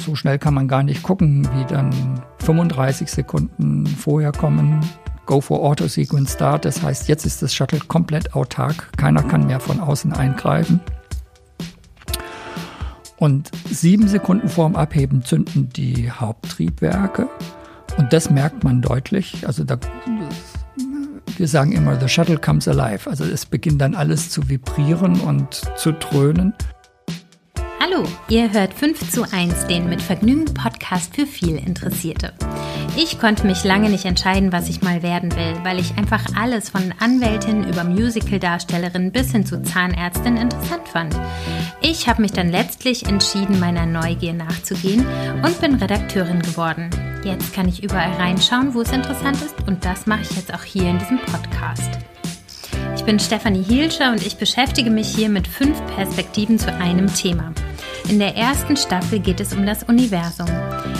so schnell kann man gar nicht gucken, wie dann 35 Sekunden vorher kommen. Go for Auto Sequence Start. Das heißt, jetzt ist das Shuttle komplett autark. Keiner kann mehr von außen eingreifen. Und sieben Sekunden vorm Abheben zünden die Haupttriebwerke. Und das merkt man deutlich. Also da, wir sagen immer, the shuttle comes alive. Also es beginnt dann alles zu vibrieren und zu dröhnen. Hallo, ihr hört 5 zu 1, den mit Vergnügen Podcast für viel Interessierte. Ich konnte mich lange nicht entscheiden, was ich mal werden will, weil ich einfach alles von Anwältin über Musical-Darstellerin bis hin zu Zahnärztin interessant fand. Ich habe mich dann letztlich entschieden, meiner Neugier nachzugehen und bin Redakteurin geworden. Jetzt kann ich überall reinschauen, wo es interessant ist und das mache ich jetzt auch hier in diesem Podcast. Ich bin Stefanie Hielscher und ich beschäftige mich hier mit fünf Perspektiven zu einem Thema. In der ersten Staffel geht es um das Universum.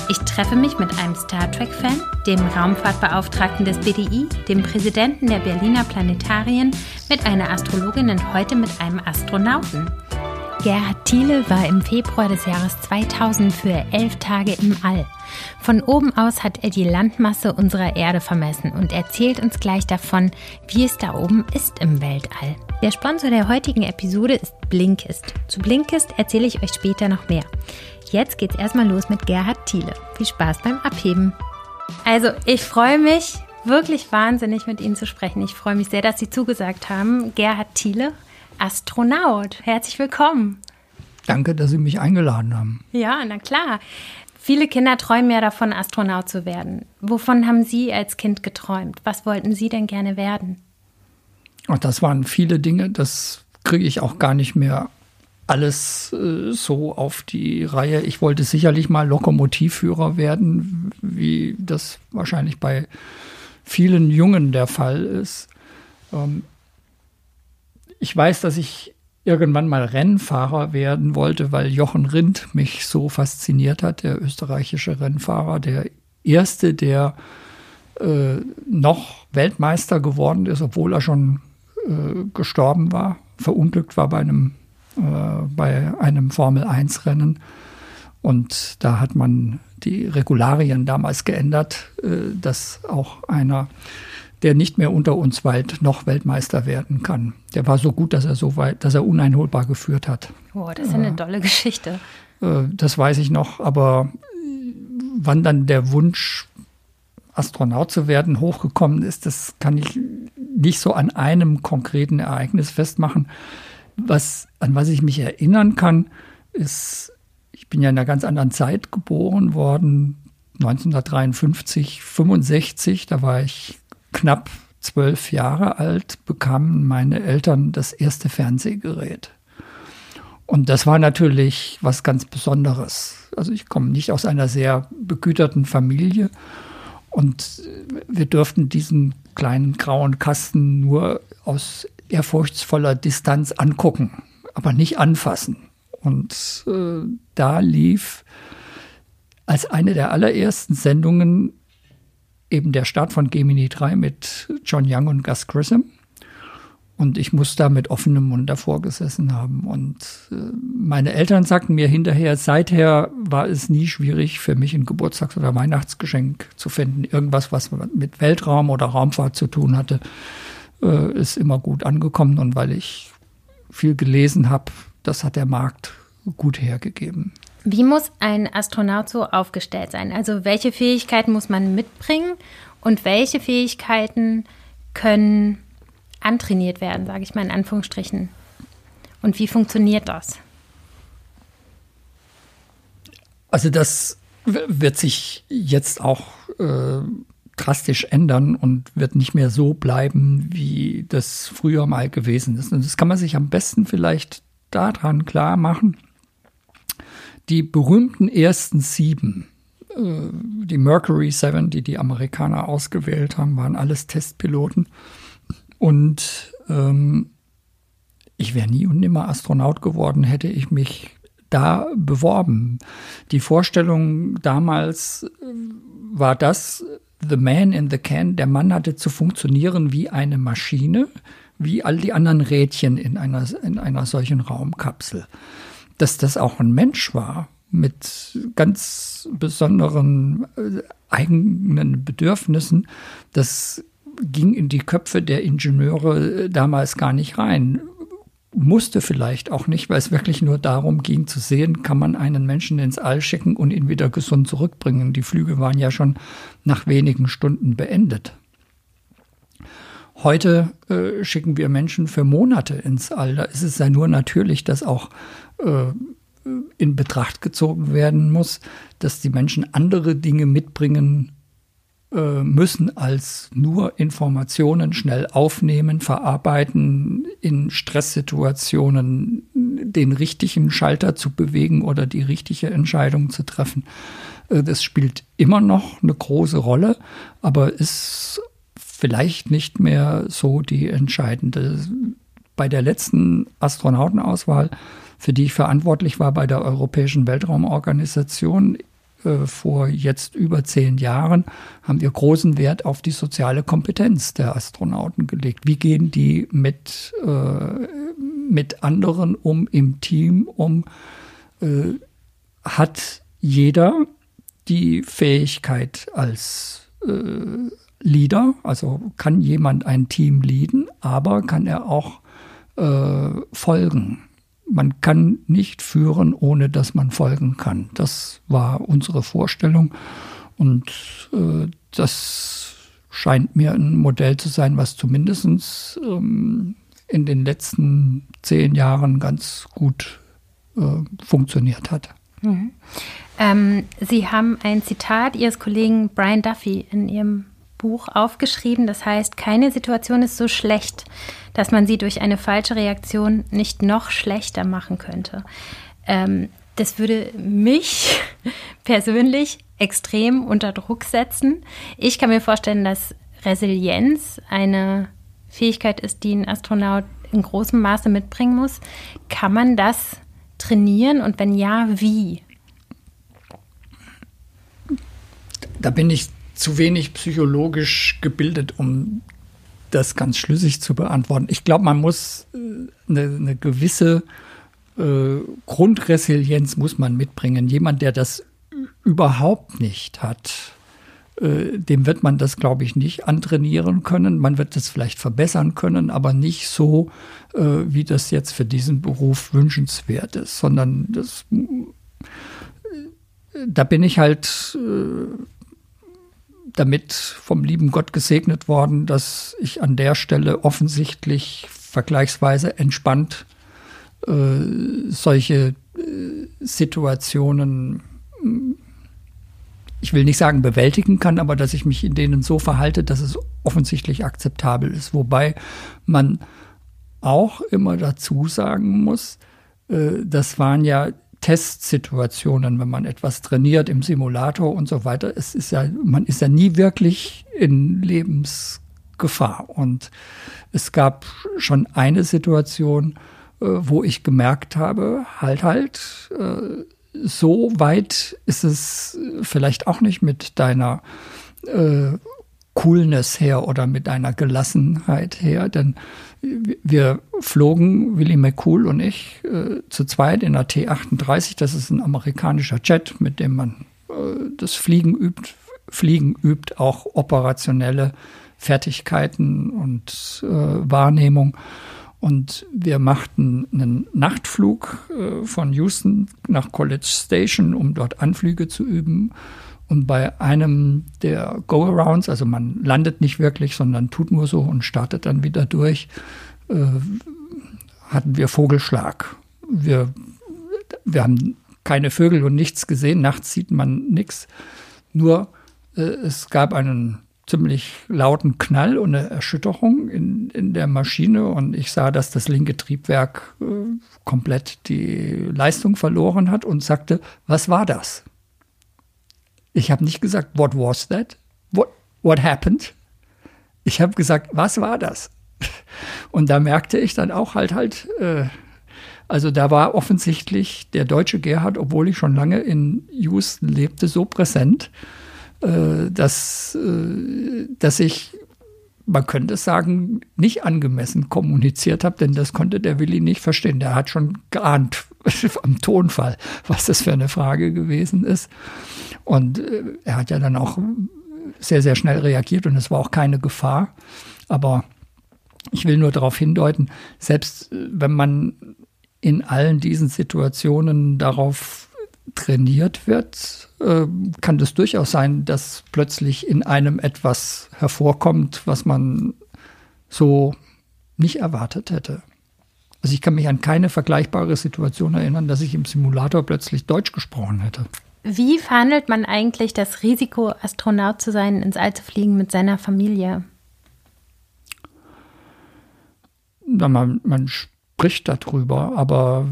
Ich treffe mich mit einem Star Trek-Fan, dem Raumfahrtbeauftragten des BDI, dem Präsidenten der Berliner Planetarien, mit einer Astrologin und heute mit einem Astronauten. Gerhard Thiele war im Februar des Jahres 2000 für elf Tage im All. Von oben aus hat er die Landmasse unserer Erde vermessen und erzählt uns gleich davon, wie es da oben ist im Weltall. Der Sponsor der heutigen Episode ist Blinkist. Zu Blinkist erzähle ich euch später noch mehr. Jetzt geht's erstmal los mit Gerhard Thiele. Viel Spaß beim Abheben. Also, ich freue mich wirklich wahnsinnig mit Ihnen zu sprechen. Ich freue mich sehr, dass Sie zugesagt haben. Gerhard Thiele, Astronaut. Herzlich willkommen. Danke, dass Sie mich eingeladen haben. Ja, na klar. Viele Kinder träumen ja davon, Astronaut zu werden. Wovon haben Sie als Kind geträumt? Was wollten Sie denn gerne werden? Ach, das waren viele Dinge, das kriege ich auch gar nicht mehr alles äh, so auf die Reihe. Ich wollte sicherlich mal Lokomotivführer werden, wie das wahrscheinlich bei vielen Jungen der Fall ist. Ähm, ich weiß, dass ich irgendwann mal Rennfahrer werden wollte, weil Jochen Rindt mich so fasziniert hat, der österreichische Rennfahrer, der erste, der äh, noch Weltmeister geworden ist, obwohl er schon äh, gestorben war, verunglückt war bei einem, äh, bei einem Formel-1-Rennen. Und da hat man die Regularien damals geändert, äh, dass auch einer der nicht mehr unter uns weilt, noch Weltmeister werden kann. Der war so gut, dass er so weit, dass er uneinholbar geführt hat. Oh, das ist eine äh, tolle Geschichte. Äh, das weiß ich noch, aber wann dann der Wunsch, Astronaut zu werden, hochgekommen ist, das kann ich nicht so an einem konkreten Ereignis festmachen. Was, an was ich mich erinnern kann, ist, ich bin ja in einer ganz anderen Zeit geboren worden, 1953, 65, da war ich knapp zwölf Jahre alt bekamen meine Eltern das erste Fernsehgerät. Und das war natürlich was ganz Besonderes. Also ich komme nicht aus einer sehr begüterten Familie und wir durften diesen kleinen grauen Kasten nur aus ehrfurchtsvoller Distanz angucken, aber nicht anfassen. Und äh, da lief als eine der allerersten Sendungen eben der Start von Gemini 3 mit John Young und Gus Grissom. Und ich muss da mit offenem Mund davor gesessen haben. Und äh, meine Eltern sagten mir hinterher, seither war es nie schwierig für mich ein Geburtstags- oder Weihnachtsgeschenk zu finden. Irgendwas, was mit Weltraum oder Raumfahrt zu tun hatte, äh, ist immer gut angekommen. Und weil ich viel gelesen habe, das hat der Markt gut hergegeben. Wie muss ein Astronaut so aufgestellt sein? Also welche Fähigkeiten muss man mitbringen und welche Fähigkeiten können antrainiert werden, sage ich mal in Anführungsstrichen? Und wie funktioniert das? Also das wird sich jetzt auch äh, drastisch ändern und wird nicht mehr so bleiben, wie das früher mal gewesen ist. Und das kann man sich am besten vielleicht daran klar machen, die berühmten ersten sieben, äh, die Mercury 7, die die Amerikaner ausgewählt haben, waren alles Testpiloten. Und ähm, ich wäre nie und nimmer Astronaut geworden, hätte ich mich da beworben. Die Vorstellung damals äh, war das, The Man in the Can, der Mann hatte zu funktionieren wie eine Maschine, wie all die anderen Rädchen in einer, in einer solchen Raumkapsel dass das auch ein Mensch war, mit ganz besonderen äh, eigenen Bedürfnissen. Das ging in die Köpfe der Ingenieure äh, damals gar nicht rein. Musste vielleicht auch nicht, weil es wirklich nur darum ging zu sehen, kann man einen Menschen ins All schicken und ihn wieder gesund zurückbringen. Die Flüge waren ja schon nach wenigen Stunden beendet. Heute äh, schicken wir Menschen für Monate ins All. Da ist es ja nur natürlich, dass auch äh, in Betracht gezogen werden muss, dass die Menschen andere Dinge mitbringen müssen als nur Informationen schnell aufnehmen, verarbeiten, in Stresssituationen den richtigen Schalter zu bewegen oder die richtige Entscheidung zu treffen. Äh, das spielt immer noch eine große Rolle, aber ist vielleicht nicht mehr so die entscheidende. Bei der letzten Astronautenauswahl für die ich verantwortlich war bei der Europäischen Weltraumorganisation äh, vor jetzt über zehn Jahren, haben wir großen Wert auf die soziale Kompetenz der Astronauten gelegt. Wie gehen die mit, äh, mit anderen um, im Team um? Äh, hat jeder die Fähigkeit als äh, Leader, also kann jemand ein Team leaden, aber kann er auch äh, folgen man kann nicht führen, ohne dass man folgen kann. Das war unsere Vorstellung und äh, das scheint mir ein Modell zu sein, was zumindest ähm, in den letzten zehn Jahren ganz gut äh, funktioniert hat. Mhm. Ähm, Sie haben ein Zitat Ihres Kollegen Brian Duffy in Ihrem Buch aufgeschrieben. Das heißt, keine Situation ist so schlecht, dass man sie durch eine falsche Reaktion nicht noch schlechter machen könnte. Ähm, das würde mich persönlich extrem unter Druck setzen. Ich kann mir vorstellen, dass Resilienz eine Fähigkeit ist, die ein Astronaut in großem Maße mitbringen muss. Kann man das trainieren und wenn ja, wie? Da bin ich zu wenig psychologisch gebildet, um das ganz schlüssig zu beantworten. Ich glaube, man muss äh, eine, eine gewisse äh, Grundresilienz muss man mitbringen. Jemand, der das überhaupt nicht hat, äh, dem wird man das, glaube ich, nicht antrainieren können. Man wird das vielleicht verbessern können, aber nicht so, äh, wie das jetzt für diesen Beruf wünschenswert ist, sondern das, äh, da bin ich halt äh, damit vom lieben Gott gesegnet worden, dass ich an der Stelle offensichtlich vergleichsweise entspannt äh, solche äh, Situationen, hm, ich will nicht sagen bewältigen kann, aber dass ich mich in denen so verhalte, dass es offensichtlich akzeptabel ist. Wobei man auch immer dazu sagen muss, äh, das waren ja Testsituationen, wenn man etwas trainiert im Simulator und so weiter. Es ist ja, man ist ja nie wirklich in Lebensgefahr. Und es gab schon eine Situation, äh, wo ich gemerkt habe, halt, halt, äh, so weit ist es vielleicht auch nicht mit deiner äh, Coolness her oder mit deiner Gelassenheit her, denn wir flogen, Willy McCool und ich, äh, zu zweit in der T-38. Das ist ein amerikanischer Jet, mit dem man äh, das Fliegen übt. Fliegen übt auch operationelle Fertigkeiten und äh, Wahrnehmung. Und wir machten einen Nachtflug äh, von Houston nach College Station, um dort Anflüge zu üben. Und bei einem der Go-Arounds, also man landet nicht wirklich, sondern tut nur so und startet dann wieder durch, äh, hatten wir Vogelschlag. Wir, wir haben keine Vögel und nichts gesehen. Nachts sieht man nichts. Nur äh, es gab einen ziemlich lauten Knall und eine Erschütterung in, in der Maschine und ich sah, dass das linke Triebwerk äh, komplett die Leistung verloren hat und sagte, was war das? Ich habe nicht gesagt, what was that? What, what happened? Ich habe gesagt, was war das? Und da merkte ich dann auch halt halt, äh, also da war offensichtlich der deutsche Gerhard, obwohl ich schon lange in Houston lebte, so präsent, äh, dass, äh, dass ich man könnte sagen, nicht angemessen kommuniziert habe, denn das konnte der Willi nicht verstehen. Der hat schon geahnt am Tonfall, was das für eine Frage gewesen ist. Und äh, er hat ja dann auch sehr, sehr schnell reagiert und es war auch keine Gefahr. Aber ich will nur darauf hindeuten, selbst äh, wenn man in allen diesen Situationen darauf trainiert wird, äh, kann das durchaus sein, dass plötzlich in einem etwas hervorkommt, was man so nicht erwartet hätte. Also ich kann mich an keine vergleichbare Situation erinnern, dass ich im Simulator plötzlich Deutsch gesprochen hätte. Wie verhandelt man eigentlich das Risiko, Astronaut zu sein, ins All zu fliegen mit seiner Familie? Man, man spricht darüber, aber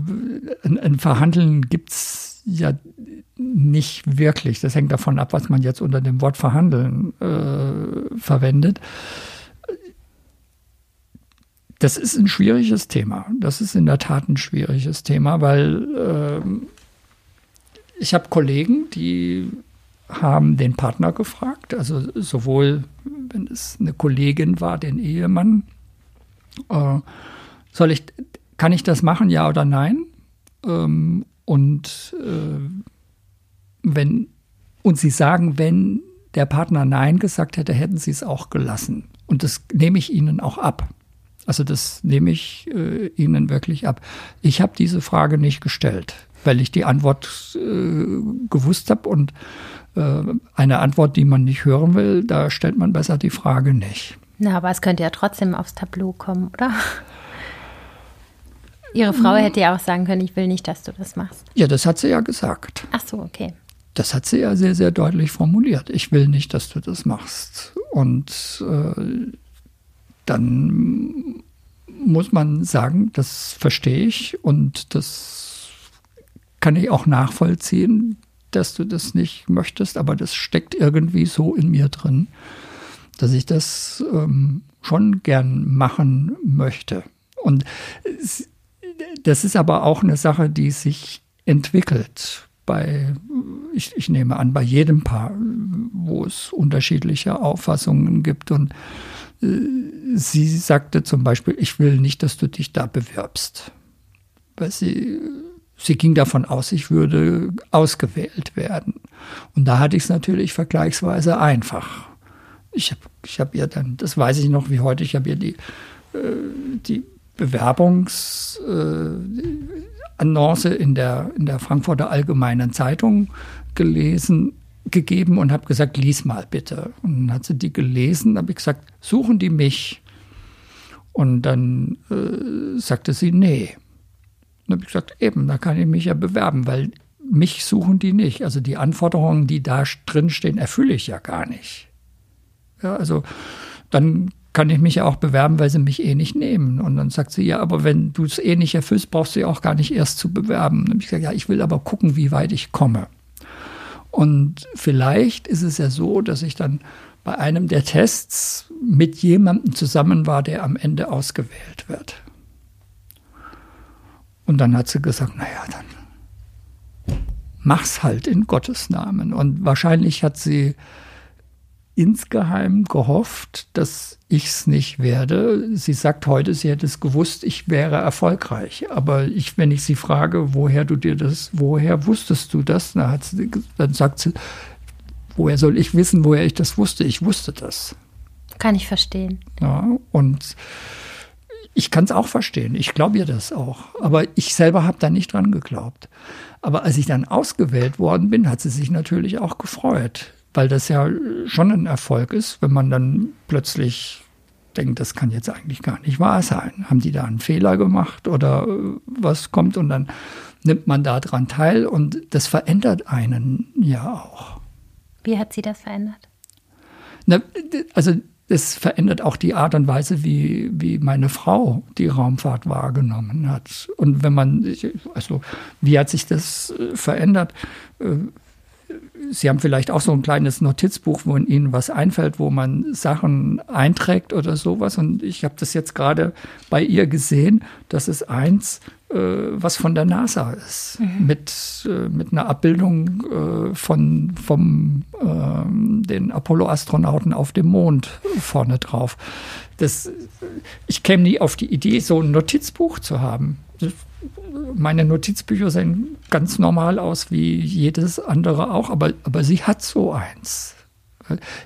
ein, ein Verhandeln gibt es ja nicht wirklich. Das hängt davon ab, was man jetzt unter dem Wort verhandeln äh, verwendet. Das ist ein schwieriges Thema. Das ist in der Tat ein schwieriges Thema, weil äh, ich habe Kollegen, die haben den Partner gefragt, also sowohl wenn es eine Kollegin war, den Ehemann, äh, soll ich, kann ich das machen, ja oder nein? Ähm, und äh, wenn und sie sagen, wenn der Partner Nein gesagt hätte, hätten sie es auch gelassen. Und das nehme ich ihnen auch ab. Also das nehme ich äh, ihnen wirklich ab. Ich habe diese Frage nicht gestellt weil ich die Antwort äh, gewusst habe und äh, eine Antwort, die man nicht hören will, da stellt man besser die Frage nicht. Na, aber es könnte ja trotzdem aufs Tableau kommen, oder? Ihre Frau hätte ja auch sagen können, ich will nicht, dass du das machst. Ja, das hat sie ja gesagt. Ach so, okay. Das hat sie ja sehr, sehr deutlich formuliert. Ich will nicht, dass du das machst. Und äh, dann muss man sagen, das verstehe ich und das kann ich auch nachvollziehen, dass du das nicht möchtest, aber das steckt irgendwie so in mir drin, dass ich das ähm, schon gern machen möchte. Und das ist aber auch eine Sache, die sich entwickelt bei, ich, ich nehme an, bei jedem Paar, wo es unterschiedliche Auffassungen gibt. Und äh, sie sagte zum Beispiel, ich will nicht, dass du dich da bewirbst. Weil sie Sie ging davon aus, ich würde ausgewählt werden. Und da hatte ich es natürlich vergleichsweise einfach. Ich habe ich hab ihr dann, das weiß ich noch wie heute, ich habe ihr die, äh, die Bewerbungsannonce äh, in, der, in der Frankfurter Allgemeinen Zeitung gelesen, gegeben und habe gesagt, lies mal bitte. Und dann hat sie die gelesen, habe ich gesagt, suchen die mich? Und dann äh, sagte sie, nee. Dann habe ich gesagt, eben, da kann ich mich ja bewerben, weil mich suchen die nicht. Also die Anforderungen, die da drin stehen, erfülle ich ja gar nicht. Ja, also dann kann ich mich ja auch bewerben, weil sie mich eh nicht nehmen. Und dann sagt sie, ja, aber wenn du es eh nicht erfüllst, brauchst du ja auch gar nicht erst zu bewerben. Habe ich gesagt, ja, ich will aber gucken, wie weit ich komme. Und vielleicht ist es ja so, dass ich dann bei einem der Tests mit jemandem zusammen war, der am Ende ausgewählt wird. Und dann hat sie gesagt, naja, dann mach's halt in Gottes Namen. Und wahrscheinlich hat sie insgeheim gehofft, dass ich's nicht werde. Sie sagt heute, sie hätte es gewusst, ich wäre erfolgreich. Aber ich, wenn ich sie frage, woher du dir das, woher wusstest du das? Dann, hat sie, dann sagt sie, woher soll ich wissen, woher ich das wusste? Ich wusste das. Kann ich verstehen. Ja, und ich kann es auch verstehen. Ich glaube ihr das auch. Aber ich selber habe da nicht dran geglaubt. Aber als ich dann ausgewählt worden bin, hat sie sich natürlich auch gefreut, weil das ja schon ein Erfolg ist, wenn man dann plötzlich denkt, das kann jetzt eigentlich gar nicht wahr sein. Haben die da einen Fehler gemacht oder was kommt? Und dann nimmt man da dran teil und das verändert einen ja auch. Wie hat sie das verändert? Na, also es verändert auch die Art und Weise, wie, wie meine Frau die Raumfahrt wahrgenommen hat. Und wenn man, also wie hat sich das äh, verändert? Sie haben vielleicht auch so ein kleines Notizbuch, wo Ihnen was einfällt, wo man Sachen einträgt oder sowas. Und ich habe das jetzt gerade bei ihr gesehen. Das ist eins, äh, was von der NASA ist, mhm. mit, äh, mit einer Abbildung äh, von vom, ähm, den Apollo-Astronauten auf dem Mond vorne drauf. Das, ich käme nie auf die Idee, so ein Notizbuch zu haben. Das meine Notizbücher sehen ganz normal aus wie jedes andere auch, aber, aber sie hat so eins.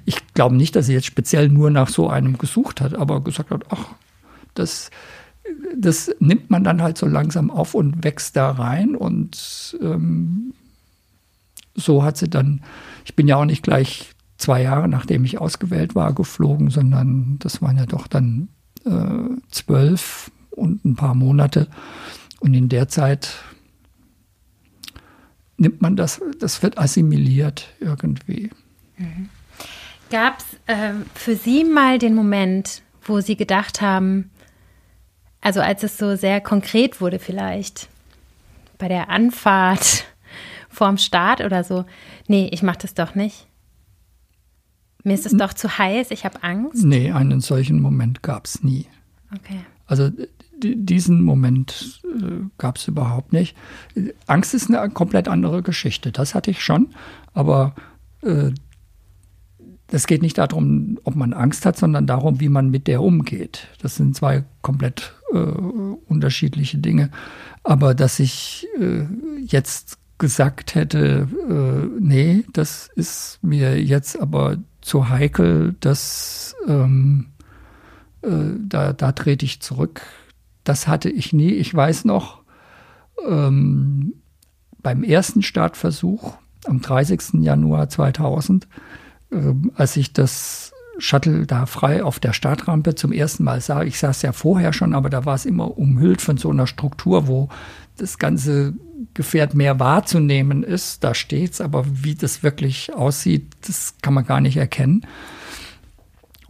Ich glaube nicht, dass sie jetzt speziell nur nach so einem gesucht hat, aber gesagt hat, ach, das, das nimmt man dann halt so langsam auf und wächst da rein. Und ähm, so hat sie dann, ich bin ja auch nicht gleich zwei Jahre, nachdem ich ausgewählt war, geflogen, sondern das waren ja doch dann äh, zwölf und ein paar Monate. Und in der Zeit nimmt man das, das wird assimiliert irgendwie. Mhm. Gab es ähm, für Sie mal den Moment, wo Sie gedacht haben, also als es so sehr konkret wurde vielleicht, bei der Anfahrt vorm Start oder so, nee, ich mache das doch nicht. Mir ist es doch zu heiß, ich habe Angst. Nee, einen solchen Moment gab es nie. Okay. Also diesen Moment äh, gab es überhaupt nicht. Angst ist eine komplett andere Geschichte. Das hatte ich schon, aber äh, es geht nicht darum, ob man Angst hat, sondern darum, wie man mit der umgeht. Das sind zwei komplett äh, unterschiedliche Dinge. Aber dass ich äh, jetzt gesagt hätte, äh, nee, das ist mir jetzt aber zu heikel, dass ähm, äh, da, da trete ich zurück das hatte ich nie. Ich weiß noch, ähm, beim ersten Startversuch am 30. Januar 2000, äh, als ich das Shuttle da frei auf der Startrampe zum ersten Mal sah. Ich saß ja vorher schon, aber da war es immer umhüllt von so einer Struktur, wo das ganze Gefährt mehr wahrzunehmen ist. Da steht's, aber wie das wirklich aussieht, das kann man gar nicht erkennen.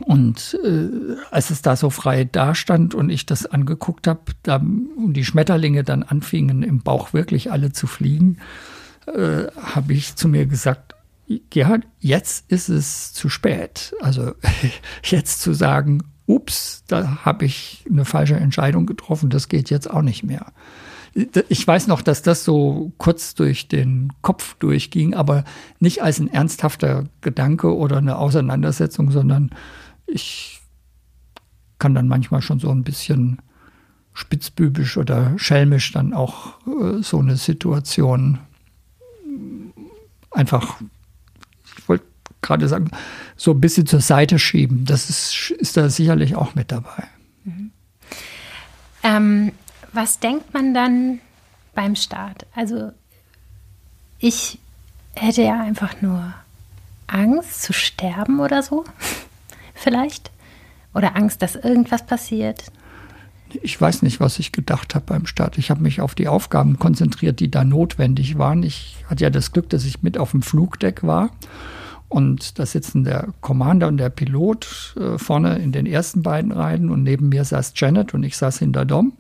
Und äh, als es da so frei dastand und ich das angeguckt habe und die Schmetterlinge dann anfingen im Bauch wirklich alle zu fliegen, äh, habe ich zu mir gesagt, ja, jetzt ist es zu spät. Also jetzt zu sagen, ups, da habe ich eine falsche Entscheidung getroffen, das geht jetzt auch nicht mehr. Ich weiß noch, dass das so kurz durch den Kopf durchging, aber nicht als ein ernsthafter Gedanke oder eine Auseinandersetzung, sondern ich kann dann manchmal schon so ein bisschen spitzbübisch oder schelmisch dann auch äh, so eine Situation einfach, ich wollte gerade sagen, so ein bisschen zur Seite schieben. Das ist, ist da sicherlich auch mit dabei. Mhm. Ähm, was denkt man dann beim Start? Also ich hätte ja einfach nur Angst zu sterben oder so vielleicht? Oder Angst, dass irgendwas passiert? Ich weiß nicht, was ich gedacht habe beim Start. Ich habe mich auf die Aufgaben konzentriert, die da notwendig waren. Ich hatte ja das Glück, dass ich mit auf dem Flugdeck war. Und da sitzen der Commander und der Pilot äh, vorne in den ersten beiden Reihen und neben mir saß Janet und ich saß hinter Dom.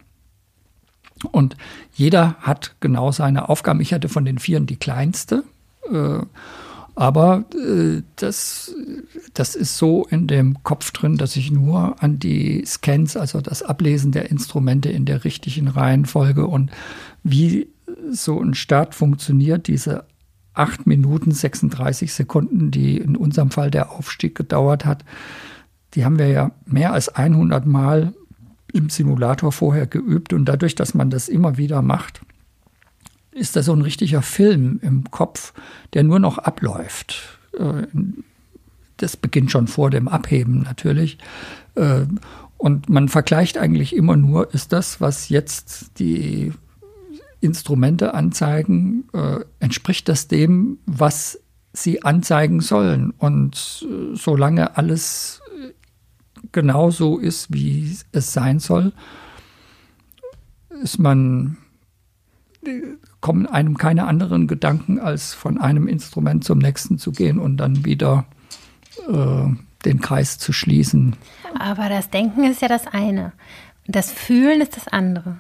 Und jeder hat genau seine Aufgaben. Ich hatte von den Vieren die kleinste. Äh, aber äh, das, das ist so in dem Kopf drin, dass ich nur an die Scans, also das Ablesen der Instrumente in der richtigen Reihenfolge und wie so ein Start funktioniert, diese 8 Minuten 36 Sekunden, die in unserem Fall der Aufstieg gedauert hat, die haben wir ja mehr als 100 Mal im Simulator vorher geübt. Und dadurch, dass man das immer wieder macht, ist da so ein richtiger Film im Kopf, der nur noch abläuft. Äh, das beginnt schon vor dem Abheben natürlich. Äh, und man vergleicht eigentlich immer nur, ist das, was jetzt die Instrumente anzeigen, äh, entspricht das dem, was sie anzeigen sollen. Und solange alles genauso ist, wie es sein soll, ist man kommen einem keine anderen Gedanken, als von einem Instrument zum nächsten zu gehen und dann wieder äh, den Kreis zu schließen. Aber das Denken ist ja das eine. Das Fühlen ist das andere.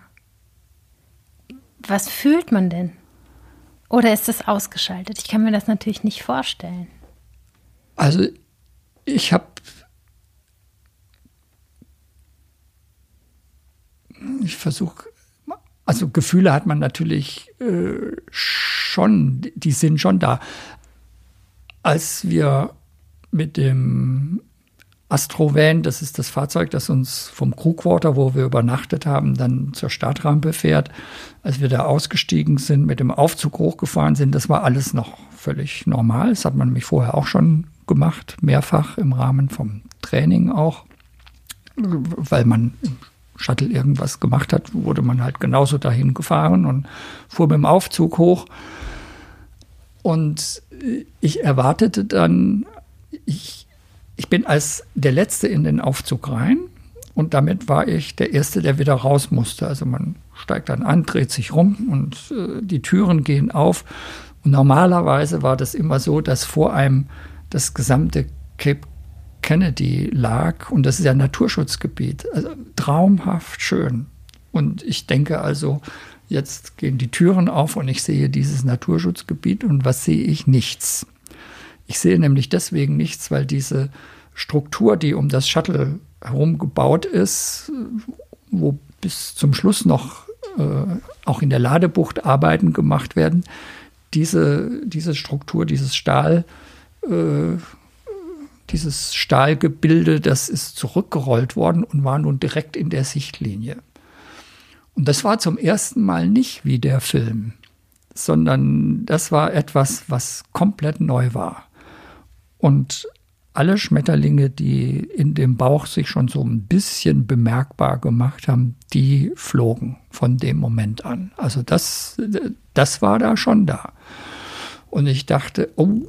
Was fühlt man denn? Oder ist das ausgeschaltet? Ich kann mir das natürlich nicht vorstellen. Also ich habe ich versuche, also Gefühle hat man natürlich äh, schon, die sind schon da. Als wir mit dem Astrovan, das ist das Fahrzeug, das uns vom Crewquarter, wo wir übernachtet haben, dann zur Startrampe fährt. Als wir da ausgestiegen sind, mit dem Aufzug hochgefahren sind, das war alles noch völlig normal. Das hat man nämlich vorher auch schon gemacht, mehrfach im Rahmen vom Training auch, weil man im Shuttle irgendwas gemacht hat, wurde man halt genauso dahin gefahren und fuhr mit dem Aufzug hoch. Und ich erwartete dann, ich, ich bin als der Letzte in den Aufzug rein und damit war ich der Erste, der wieder raus musste. Also man steigt dann an, dreht sich rum und äh, die Türen gehen auf. Und normalerweise war das immer so, dass vor einem das gesamte Cape Kennedy lag und das ist ja ein Naturschutzgebiet. Also traumhaft schön. Und ich denke also, jetzt gehen die Türen auf und ich sehe dieses Naturschutzgebiet und was sehe ich? Nichts. Ich sehe nämlich deswegen nichts, weil diese Struktur, die um das Shuttle herum gebaut ist, wo bis zum Schluss noch äh, auch in der Ladebucht Arbeiten gemacht werden, diese, diese Struktur, dieses Stahl, äh, dieses Stahlgebilde, das ist zurückgerollt worden und war nun direkt in der Sichtlinie. Und das war zum ersten Mal nicht wie der Film, sondern das war etwas, was komplett neu war. Und alle Schmetterlinge, die in dem Bauch sich schon so ein bisschen bemerkbar gemacht haben, die flogen von dem Moment an. Also das, das war da schon da. Und ich dachte, oh,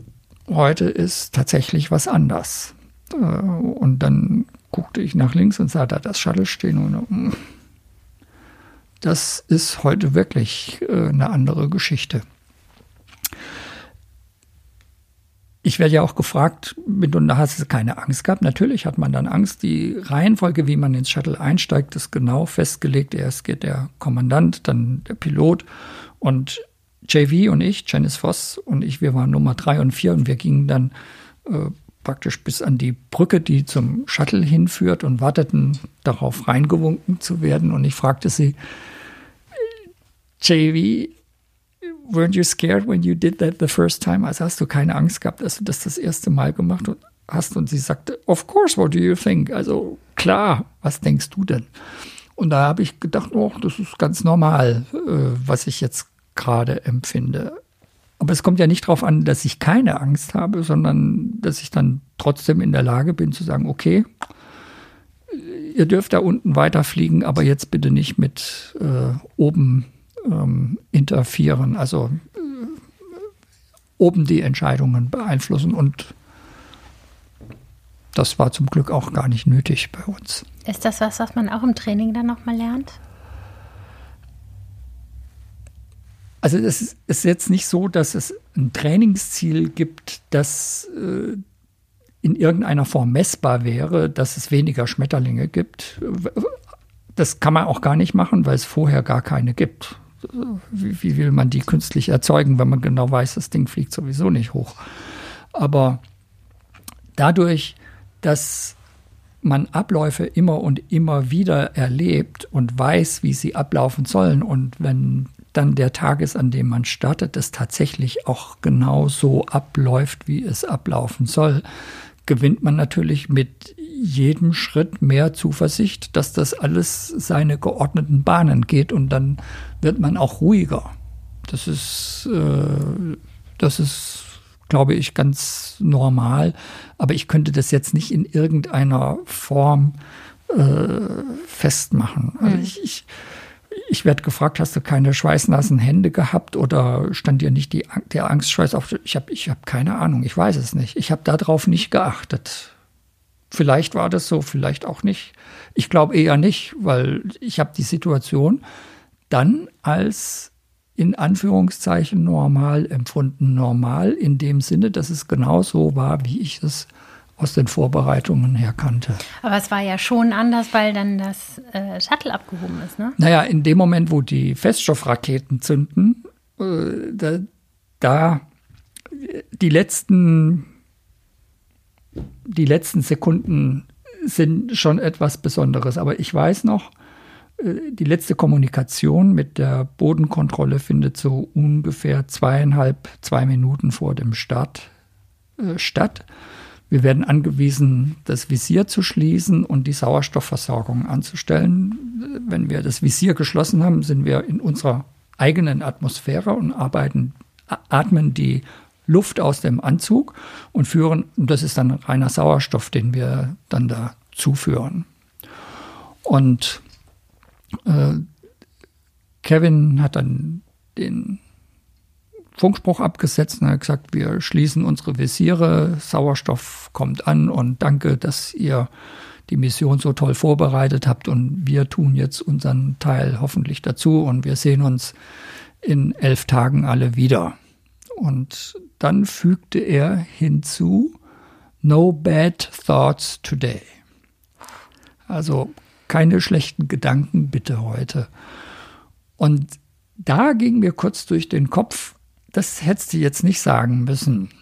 heute ist tatsächlich was anders. Äh, und dann guckte ich nach links und sah da das Shuttle stehen und das ist heute wirklich äh, eine andere Geschichte. Ich werde ja auch gefragt, mit und hast du keine Angst gehabt? Natürlich hat man dann Angst. Die Reihenfolge, wie man ins Shuttle einsteigt, ist genau festgelegt. Erst geht der Kommandant, dann der Pilot und JV und ich, Janice Voss und ich, wir waren Nummer drei und vier und wir gingen dann äh, praktisch bis an die Brücke, die zum Shuttle hinführt und warteten darauf, reingewunken zu werden. Und ich fragte sie, JV, weren't you scared when you did that the first time? Also hast du keine Angst gehabt, dass du das das erste Mal gemacht hast? Und sie sagte, of course, what do you think? Also klar, was denkst du denn? Und da habe ich gedacht, oh, das ist ganz normal, äh, was ich jetzt gerade empfinde. Aber es kommt ja nicht darauf an, dass ich keine Angst habe, sondern dass ich dann trotzdem in der Lage bin zu sagen, okay, ihr dürft da unten weiterfliegen, aber jetzt bitte nicht mit äh, oben ähm, interferieren, also äh, oben die Entscheidungen beeinflussen und das war zum Glück auch gar nicht nötig bei uns. Ist das was, was man auch im Training dann nochmal lernt? Also es ist jetzt nicht so, dass es ein Trainingsziel gibt, das äh, in irgendeiner Form messbar wäre, dass es weniger Schmetterlinge gibt. Das kann man auch gar nicht machen, weil es vorher gar keine gibt. Wie, wie will man die künstlich erzeugen, wenn man genau weiß, das Ding fliegt sowieso nicht hoch? Aber dadurch, dass man Abläufe immer und immer wieder erlebt und weiß, wie sie ablaufen sollen. Und wenn dann der Tag ist, an dem man startet, das tatsächlich auch genau so abläuft, wie es ablaufen soll, gewinnt man natürlich mit jedem Schritt mehr Zuversicht, dass das alles seine geordneten Bahnen geht und dann wird man auch ruhiger. Das ist, äh, das ist, glaube ich, ganz normal. Aber ich könnte das jetzt nicht in irgendeiner Form äh, festmachen. Also mhm. ich, ich ich werde gefragt, hast du keine schweißnassen Hände gehabt oder stand dir nicht die, der Angstschweiß auf? Ich habe ich hab keine Ahnung, ich weiß es nicht. Ich habe darauf nicht geachtet. Vielleicht war das so, vielleicht auch nicht. Ich glaube eher nicht, weil ich habe die Situation dann als in Anführungszeichen normal empfunden. Normal in dem Sinne, dass es genau so war, wie ich es aus den Vorbereitungen her kannte. Aber es war ja schon anders, weil dann das äh, Shuttle abgehoben ist, ne? Naja, in dem Moment, wo die Feststoffraketen zünden, äh, da da die letzten, die letzten Sekunden sind schon etwas Besonderes. Aber ich weiß noch, äh, die letzte Kommunikation mit der Bodenkontrolle findet so ungefähr zweieinhalb, zwei Minuten vor dem Start äh, statt. Wir werden angewiesen, das Visier zu schließen und die Sauerstoffversorgung anzustellen. Wenn wir das Visier geschlossen haben, sind wir in unserer eigenen Atmosphäre und arbeiten, atmen die Luft aus dem Anzug und führen, und das ist dann reiner Sauerstoff, den wir dann da zuführen. Und äh, Kevin hat dann den Funkspruch abgesetzt und hat gesagt, wir schließen unsere Visiere, Sauerstoff kommt an und danke, dass ihr die Mission so toll vorbereitet habt und wir tun jetzt unseren Teil hoffentlich dazu und wir sehen uns in elf Tagen alle wieder. Und dann fügte er hinzu, No bad thoughts today. Also keine schlechten Gedanken bitte heute. Und da ging mir kurz durch den Kopf, das hättest du jetzt nicht sagen müssen.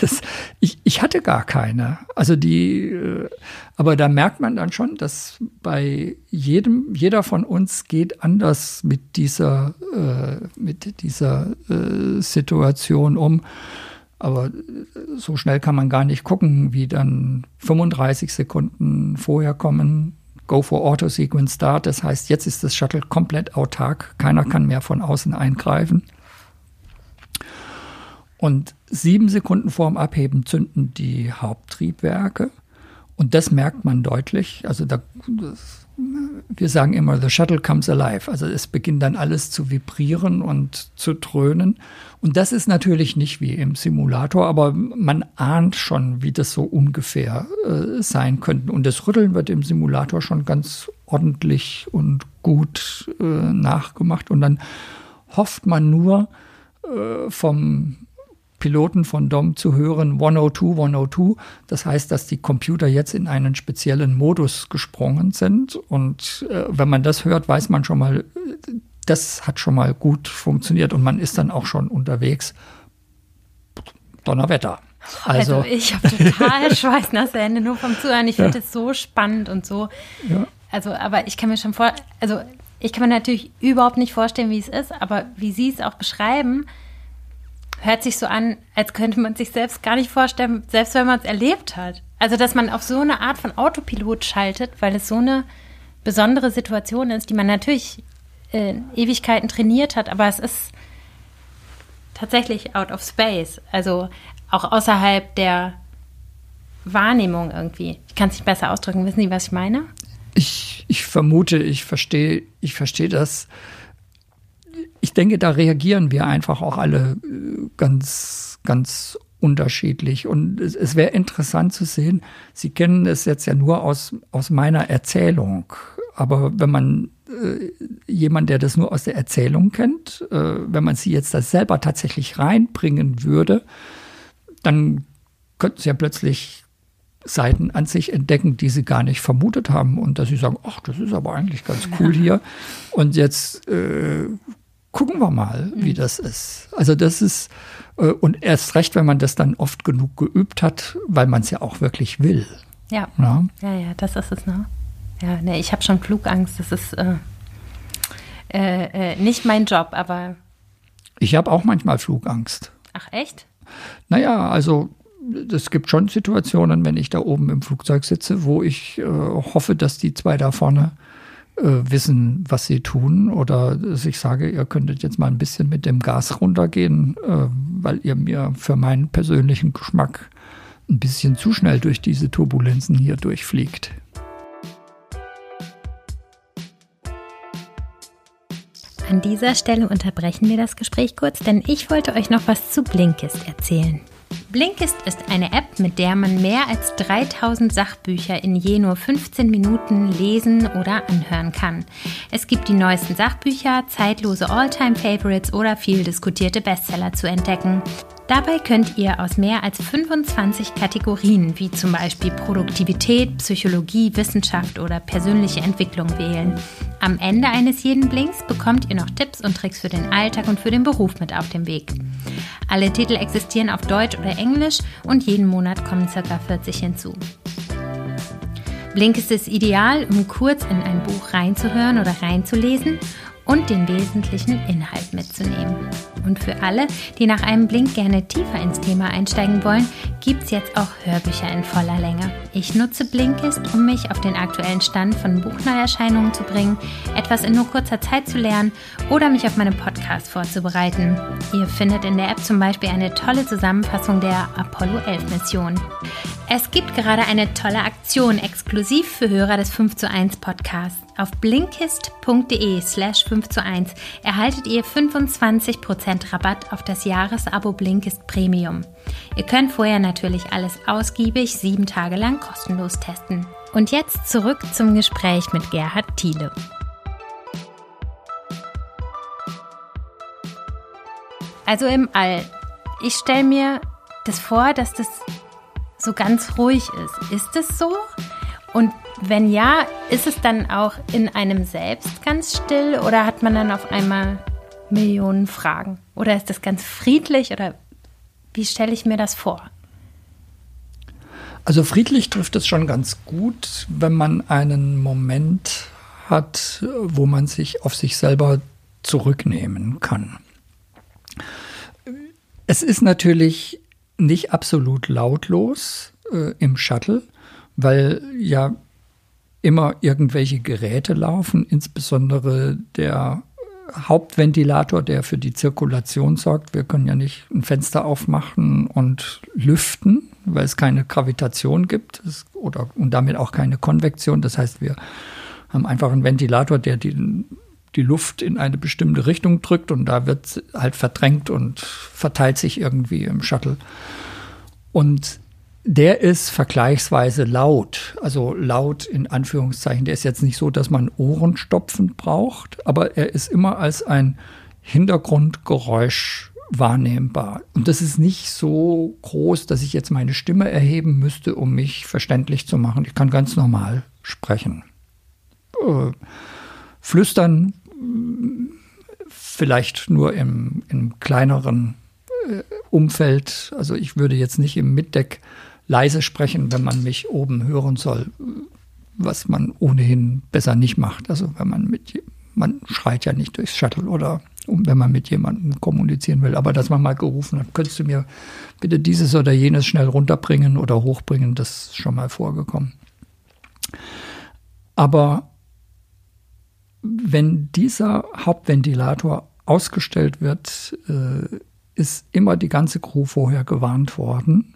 Das, ich, ich hatte gar keine. Also die, äh, aber da merkt man dann schon, dass bei jedem, jeder von uns geht anders mit dieser, äh, mit dieser äh, Situation um. Aber so schnell kann man gar nicht gucken, wie dann 35 Sekunden vorher kommen. Go for Auto Sequence Start. Das heißt, jetzt ist das Shuttle komplett autark. Keiner kann mehr von außen eingreifen. Und sieben Sekunden vorm Abheben zünden die Haupttriebwerke. Und das merkt man deutlich. Also da, das, wir sagen immer, the shuttle comes alive. Also es beginnt dann alles zu vibrieren und zu dröhnen. Und das ist natürlich nicht wie im Simulator, aber man ahnt schon, wie das so ungefähr äh, sein könnte. Und das Rütteln wird im Simulator schon ganz ordentlich und gut äh, nachgemacht. Und dann hofft man nur äh, vom Piloten von DOM zu hören, 102, 102. Das heißt, dass die Computer jetzt in einen speziellen Modus gesprungen sind. Und äh, wenn man das hört, weiß man schon mal, das hat schon mal gut funktioniert und man ist dann auch schon unterwegs. Donnerwetter. Also, also ich habe total schweißnasse Hände nur vom Zuhören. Ich finde es ja. so spannend und so. Ja. Also, aber ich kann mir schon vor, also ich kann mir natürlich überhaupt nicht vorstellen, wie es ist, aber wie Sie es auch beschreiben, hört sich so an, als könnte man sich selbst gar nicht vorstellen, selbst wenn man es erlebt hat. Also, dass man auf so eine Art von Autopilot schaltet, weil es so eine besondere Situation ist, die man natürlich äh, Ewigkeiten trainiert hat, aber es ist tatsächlich out of space. Also auch außerhalb der Wahrnehmung irgendwie. Ich kann es nicht besser ausdrücken. Wissen Sie, was ich meine? Ich, ich vermute, ich verstehe, ich verstehe das ich denke, da reagieren wir einfach auch alle äh, ganz, ganz unterschiedlich. Und es, es wäre interessant zu sehen, Sie kennen es jetzt ja nur aus, aus meiner Erzählung. Aber wenn man äh, jemand, der das nur aus der Erzählung kennt, äh, wenn man sie jetzt das selber tatsächlich reinbringen würde, dann könnten sie ja plötzlich Seiten an sich entdecken, die sie gar nicht vermutet haben und dass sie sagen, ach, das ist aber eigentlich ganz cool hier. Und jetzt äh, gucken wir mal, wie mhm. das ist. Also das ist, äh, und erst recht, wenn man das dann oft genug geübt hat, weil man es ja auch wirklich will. Ja. ja. Ja, ja, das ist es, ne? Ja, ne, ich habe schon Flugangst. Das ist äh, äh, äh nicht mein Job, aber. Ich habe auch manchmal Flugangst. Ach, echt? Naja, also es gibt schon Situationen, wenn ich da oben im Flugzeug sitze, wo ich äh, hoffe, dass die zwei da vorne wissen, was sie tun. Oder dass ich sage, ihr könntet jetzt mal ein bisschen mit dem Gas runtergehen, äh, weil ihr mir für meinen persönlichen Geschmack ein bisschen zu schnell durch diese Turbulenzen hier durchfliegt. An dieser Stelle unterbrechen wir das Gespräch kurz, denn ich wollte euch noch was zu Blinkist erzählen. Blinkist ist eine App, mit der man mehr als 3000 Sachbücher in je nur 15 Minuten lesen oder anhören kann. Es gibt die neuesten Sachbücher, zeitlose Alltime favorites oder viel diskutierte Bestseller zu entdecken. Dabei könnt ihr aus mehr als 25 Kategorien wie zum Beispiel Produktivität, Psychologie, Wissenschaft oder persönliche Entwicklung wählen. Am Ende eines jeden Blinks bekommt ihr noch Tipps und Tricks für den Alltag und für den Beruf mit auf den Weg. Alle Titel existieren auf Deutsch oder Englisch und jeden Monat kommen ca. 40 hinzu. Blinkist ist ideal, um kurz in ein Buch reinzuhören oder reinzulesen und den wesentlichen Inhalt mitzunehmen. Und für alle, die nach einem Blink gerne tiefer ins Thema einsteigen wollen, gibt es jetzt auch Hörbücher in voller Länge. Ich nutze Blinkist, um mich auf den aktuellen Stand von Buchneuerscheinungen zu bringen, etwas in nur kurzer Zeit zu lernen oder mich auf meinen Podcast vorzubereiten. Ihr findet in der App zum Beispiel eine tolle Zusammenfassung der Apollo 11 Mission. Es gibt gerade eine tolle Aktion exklusiv für Hörer des 5 zu 1 Podcasts. Auf blinkist.de slash 5 zu 1 erhaltet ihr 25% Rabatt auf das Jahresabo Blinkist Premium. Ihr könnt vorher natürlich alles ausgiebig sieben Tage lang kostenlos testen. Und jetzt zurück zum Gespräch mit Gerhard Thiele. Also im All. Ich stelle mir das vor, dass das so ganz ruhig ist. Ist es so? Und wenn ja, ist es dann auch in einem selbst ganz still oder hat man dann auf einmal Millionen Fragen? Oder ist das ganz friedlich oder wie stelle ich mir das vor? Also friedlich trifft es schon ganz gut, wenn man einen Moment hat, wo man sich auf sich selber zurücknehmen kann. Es ist natürlich nicht absolut lautlos äh, im Shuttle, weil ja immer irgendwelche Geräte laufen, insbesondere der Hauptventilator, der für die Zirkulation sorgt. Wir können ja nicht ein Fenster aufmachen und lüften, weil es keine Gravitation gibt oder, und damit auch keine Konvektion. Das heißt, wir haben einfach einen Ventilator, der die, die Luft in eine bestimmte Richtung drückt und da wird halt verdrängt und verteilt sich irgendwie im Shuttle. Und der ist vergleichsweise laut, also laut in Anführungszeichen. Der ist jetzt nicht so, dass man Ohrenstopfen braucht, aber er ist immer als ein Hintergrundgeräusch wahrnehmbar. Und das ist nicht so groß, dass ich jetzt meine Stimme erheben müsste, um mich verständlich zu machen. Ich kann ganz normal sprechen. Äh, flüstern, vielleicht nur im, im kleineren äh, Umfeld. Also ich würde jetzt nicht im Mitdeck leise sprechen, wenn man mich oben hören soll, was man ohnehin besser nicht macht. Also wenn man mit, man schreit ja nicht durchs Shuttle oder wenn man mit jemandem kommunizieren will. Aber dass man mal gerufen hat, könntest du mir bitte dieses oder jenes schnell runterbringen oder hochbringen, das ist schon mal vorgekommen. Aber wenn dieser Hauptventilator ausgestellt wird, äh, ist immer die ganze Crew vorher gewarnt worden.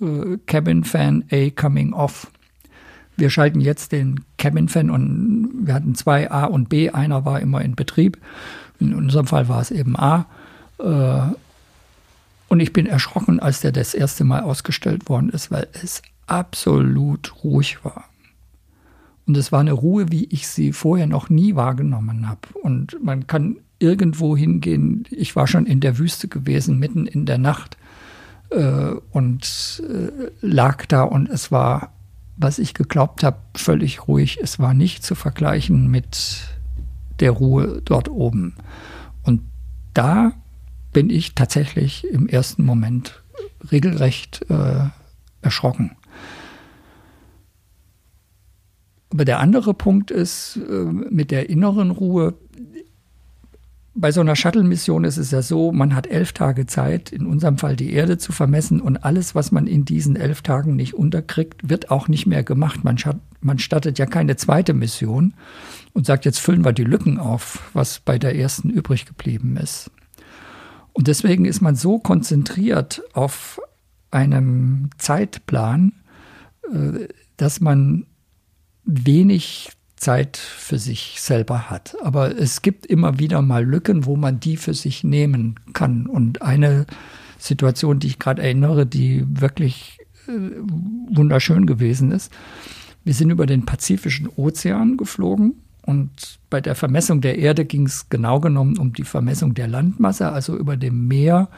Äh, Cabin Fan A coming off. Wir schalten jetzt den Cabin Fan und wir hatten zwei A und B. Einer war immer in Betrieb. In unserem Fall war es eben A. Äh, und ich bin erschrocken, als der das erste Mal ausgestellt worden ist, weil es absolut ruhig war. Und es war eine Ruhe, wie ich sie vorher noch nie wahrgenommen habe. Und man kann irgendwo hingehen. Ich war schon in der Wüste gewesen, mitten in der Nacht und äh, lag da und es war, was ich geglaubt habe, völlig ruhig. Es war nicht zu vergleichen mit der Ruhe dort oben. Und da bin ich tatsächlich im ersten Moment regelrecht äh, erschrocken. Aber der andere Punkt ist äh, mit der inneren Ruhe, bei so einer Shuttle-Mission ist es ja so, man hat elf Tage Zeit, in unserem Fall die Erde zu vermessen und alles, was man in diesen elf Tagen nicht unterkriegt, wird auch nicht mehr gemacht. Man, man startet ja keine zweite Mission und sagt, jetzt füllen wir die Lücken auf, was bei der ersten übrig geblieben ist. Und deswegen ist man so konzentriert auf einem Zeitplan, äh, dass man wenig Zeit für sich selber hat. Aber es gibt immer wieder mal Lücken, wo man die für sich nehmen kann. Und eine Situation, die ich gerade erinnere, die wirklich äh, wunderschön gewesen ist. Wir sind über den Pazifischen Ozean geflogen Und bei der Vermessung der Erde ging es genau genommen um die Vermessung der Landmasse, also über dem Meer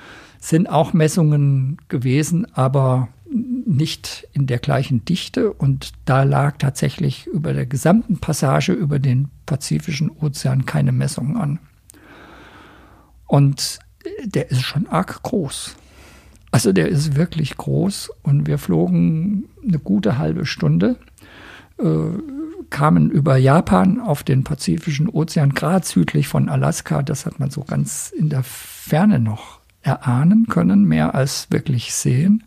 sind auch Messungen gewesen, aber nicht in der gleichen Dichte. Und da lag tatsächlich über der gesamten Passage über den Pazifischen Ozean keine Messung an. Und der ist schon arg groß. Also der ist wirklich groß und wir flogen eine gute halbe Stunde, äh, kamen über Japan auf den Pazifischen Ozean, gerade südlich von Alaska. Das hat man so ganz in der Ferne noch erahnen können, mehr als wirklich sehen.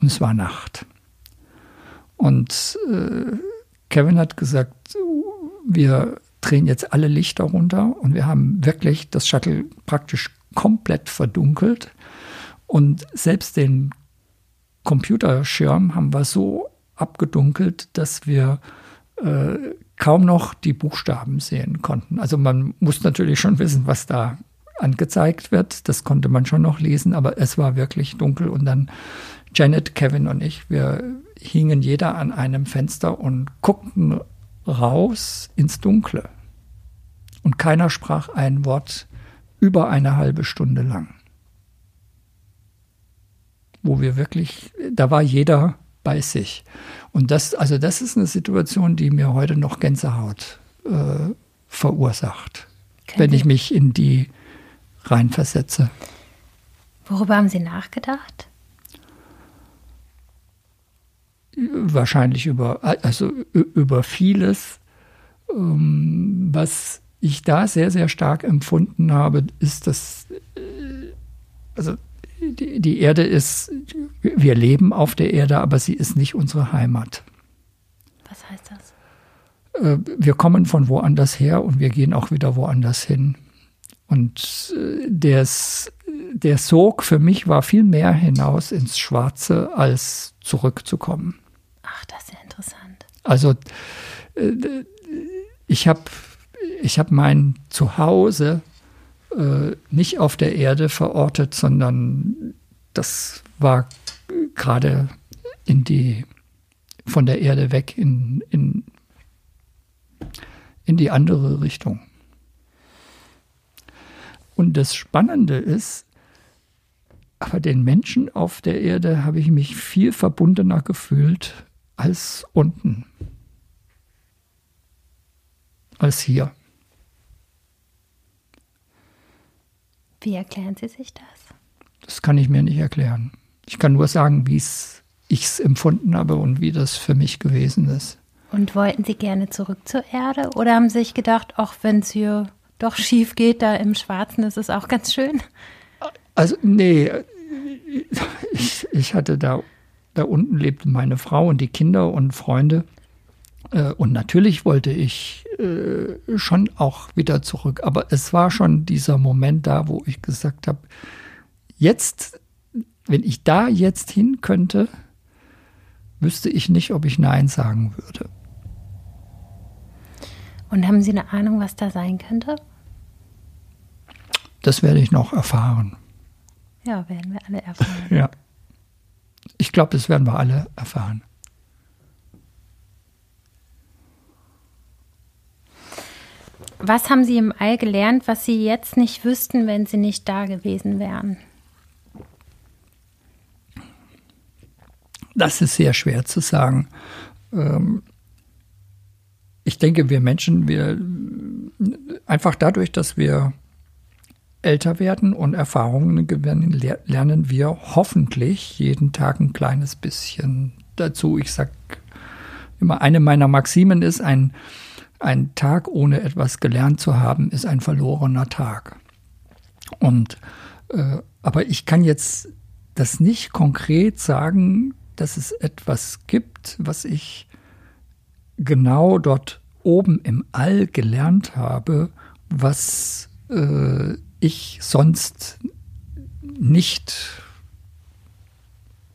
Und es war Nacht. Und äh, Kevin hat gesagt, wir drehen jetzt alle Lichter runter und wir haben wirklich das Shuttle praktisch komplett verdunkelt. Und selbst den Computerschirm haben wir so abgedunkelt, dass wir äh, kaum noch die Buchstaben sehen konnten. Also man muss natürlich schon wissen, was da angezeigt wird. Das konnte man schon noch lesen, aber es war wirklich dunkel. Und dann Janet, Kevin und ich, wir hingen jeder an einem Fenster und guckten raus ins Dunkle. Und keiner sprach ein Wort über eine halbe Stunde lang. Wo wir wirklich, da war jeder bei sich. Und das, also das ist eine Situation, die mir heute noch Gänsehaut äh, verursacht, Können wenn ich mich in die reinversetze. Worüber haben Sie nachgedacht? Wahrscheinlich über, also über vieles, ähm, was ich da sehr, sehr stark empfunden habe, ist, dass äh, also die, Erde ist, wir leben auf der Erde, aber sie ist nicht unsere Heimat. Was heißt das? Äh, wir kommen von woanders her und wir gehen auch wieder woanders hin. Und äh, des, der Sog für mich war viel mehr hinaus ins Schwarze, als zurückzukommen. Ach, das ist ja interessant. Also äh, ich habe ich hab mein Zuhause äh, nicht auf der Erde verortet, sondern das war gerade in die von der Erde weg in, in, in die andere Richtung. Und das Spannende ist, aber den Menschen auf der Erde habe ich mich viel verbundener gefühlt als unten, als hier. Wie erklären Sie sich das? Das kann ich mir nicht erklären. Ich kann nur sagen, wie ich es empfunden habe und wie das für mich gewesen ist. Und wollten Sie gerne zurück zur Erde oder haben Sie sich gedacht, auch wenn es hier doch schief geht da im Schwarzen, das ist auch ganz schön. Also, nee, ich, ich hatte da, da unten lebten meine Frau und die Kinder und Freunde. Äh, und natürlich wollte ich äh, schon auch wieder zurück. Aber es war schon dieser Moment da, wo ich gesagt habe, jetzt, wenn ich da jetzt hin könnte, wüsste ich nicht, ob ich Nein sagen würde. Und haben Sie eine Ahnung, was da sein könnte? Das werde ich noch erfahren. Ja, werden wir alle erfahren. ja. Ich glaube, das werden wir alle erfahren. Was haben Sie im All gelernt, was Sie jetzt nicht wüssten, wenn Sie nicht da gewesen wären? Das ist sehr schwer zu sagen. Ähm, ich denke, wir Menschen, wir einfach dadurch, dass wir älter werden und Erfahrungen gewinnen, lernen wir hoffentlich jeden Tag ein kleines bisschen dazu. Ich sage immer, eine meiner Maximen ist, ein, ein Tag ohne etwas gelernt zu haben, ist ein verlorener Tag. Und äh, aber ich kann jetzt das nicht konkret sagen, dass es etwas gibt, was ich genau dort oben im All gelernt habe, was äh, ich sonst nicht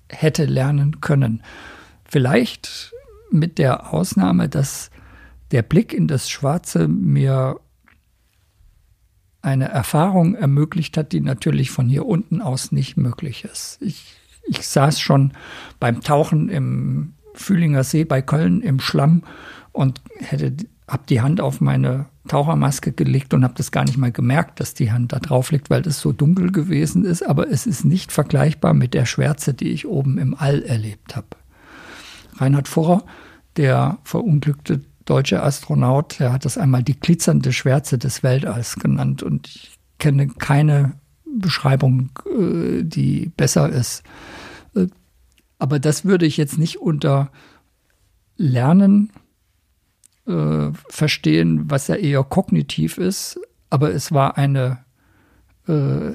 hätte lernen können. Vielleicht mit der Ausnahme, dass der Blick in das Schwarze mir eine Erfahrung ermöglicht hat, die natürlich von hier unten aus nicht möglich ist. Ich, ich saß schon beim Tauchen im Fühlinger See bei Köln im Schlamm und hätte, habe die Hand auf meine Tauchermaske gelegt und habe das gar nicht mal gemerkt, dass die Hand da drauf liegt, weil es so dunkel gewesen ist. Aber es ist nicht vergleichbar mit der Schwärze, die ich oben im All erlebt habe. Reinhard Furrer, der verunglückte deutsche Astronaut, der hat das einmal die glitzernde Schwärze des Weltalls genannt. Und ich kenne keine Beschreibung, äh, die besser ist. Äh, aber das würde ich jetzt nicht unter Lernen äh, verstehen, was ja eher kognitiv ist. Aber es war eine äh,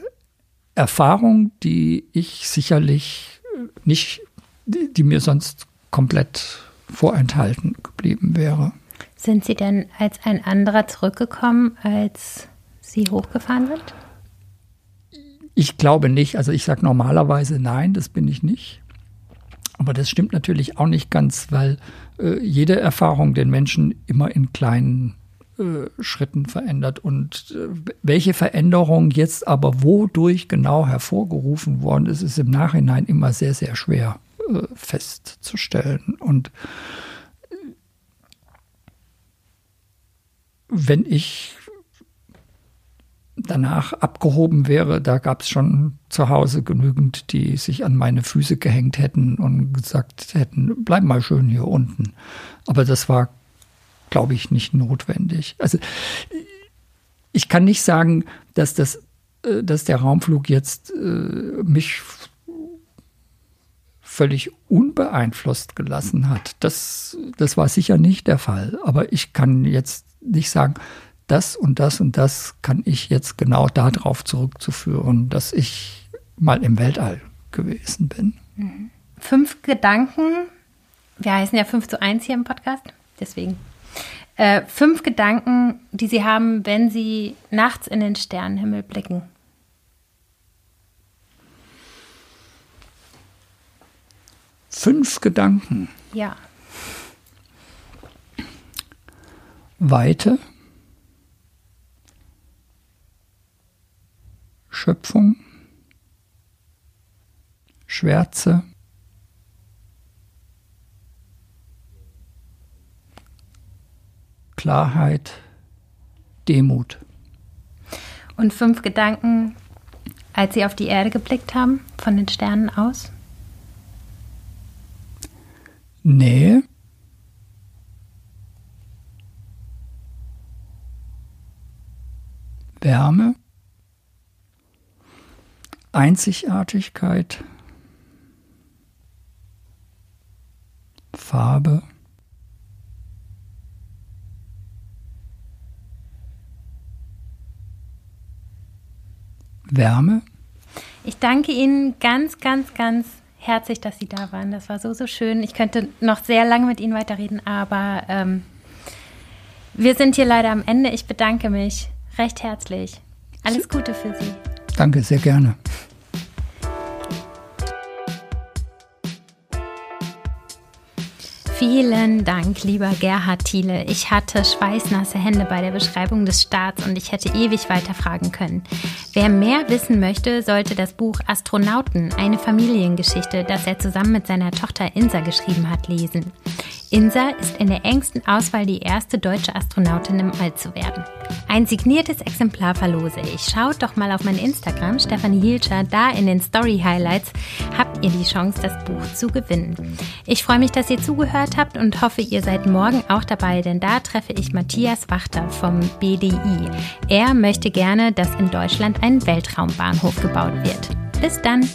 Erfahrung, die ich sicherlich nicht, die, die mir sonst komplett vorenthalten geblieben wäre. Sind Sie denn als ein anderer zurückgekommen, als Sie hochgefahren sind? Ich glaube nicht. Also ich sage normalerweise nein, das bin ich nicht. Aber das stimmt natürlich auch nicht ganz, weil äh, jede Erfahrung den Menschen immer in kleinen äh, Schritten verändert. Und äh, welche Veränderung jetzt aber wodurch genau hervorgerufen worden ist, ist im Nachhinein immer sehr, sehr schwer äh, festzustellen. Und wenn ich danach abgehoben wäre, da gab es schon zu Hause genügend, die sich an meine Füße gehängt hätten und gesagt hätten, bleib mal schön hier unten. Aber das war, glaube ich, nicht notwendig. Also ich kann nicht sagen, dass das, äh, dass der Raumflug jetzt äh, mich völlig unbeeinflusst gelassen hat. Das, das war sicher nicht der Fall. Aber ich kann jetzt nicht sagen, das und das und das kann ich jetzt genau darauf zurückzuführen, dass ich mal im Weltall gewesen bin. Mhm. Fünf Gedanken, wir heißen ja 5 zu 1 hier im Podcast, deswegen. Äh, fünf Gedanken, die Sie haben, wenn Sie nachts in den Sternenhimmel blicken. Fünf Gedanken. Ja. Weite, Schöpfung, Schwärze, Klarheit, Demut. Und fünf Gedanken, als Sie auf die Erde geblickt haben, von den Sternen aus? Nähe, Wärme, Einzigartigkeit, Farbe, Wärme. Ich danke Ihnen ganz, ganz, ganz herzlich, dass Sie da waren. Das war so, so schön. Ich könnte noch sehr lange mit Ihnen weiterreden, aber ähm, wir sind hier leider am Ende. Ich bedanke mich recht herzlich. Alles Gute für Sie. Danke, sehr gerne. Vielen Dank, lieber Gerhard Thiele. Ich hatte schweißnasse Hände bei der Beschreibung des Staats und ich hätte ewig weiterfragen können. Wer mehr wissen möchte, sollte das Buch Astronauten, eine Familiengeschichte, das er zusammen mit seiner Tochter Insa geschrieben hat, lesen. Insa ist in der engsten Auswahl die erste deutsche Astronautin im All zu werden. Ein signiertes Exemplar verlose ich. Schaut doch mal auf mein Instagram, Stefanie Hielscher, da in den Story Highlights habt ihr die Chance, das Buch zu gewinnen. Ich freue mich, dass ihr zugehört habt und hoffe, ihr seid morgen auch dabei, denn da treffe ich Matthias Wachter vom BDI. Er möchte gerne, dass in Deutschland ein Weltraumbahnhof gebaut wird. Bis dann!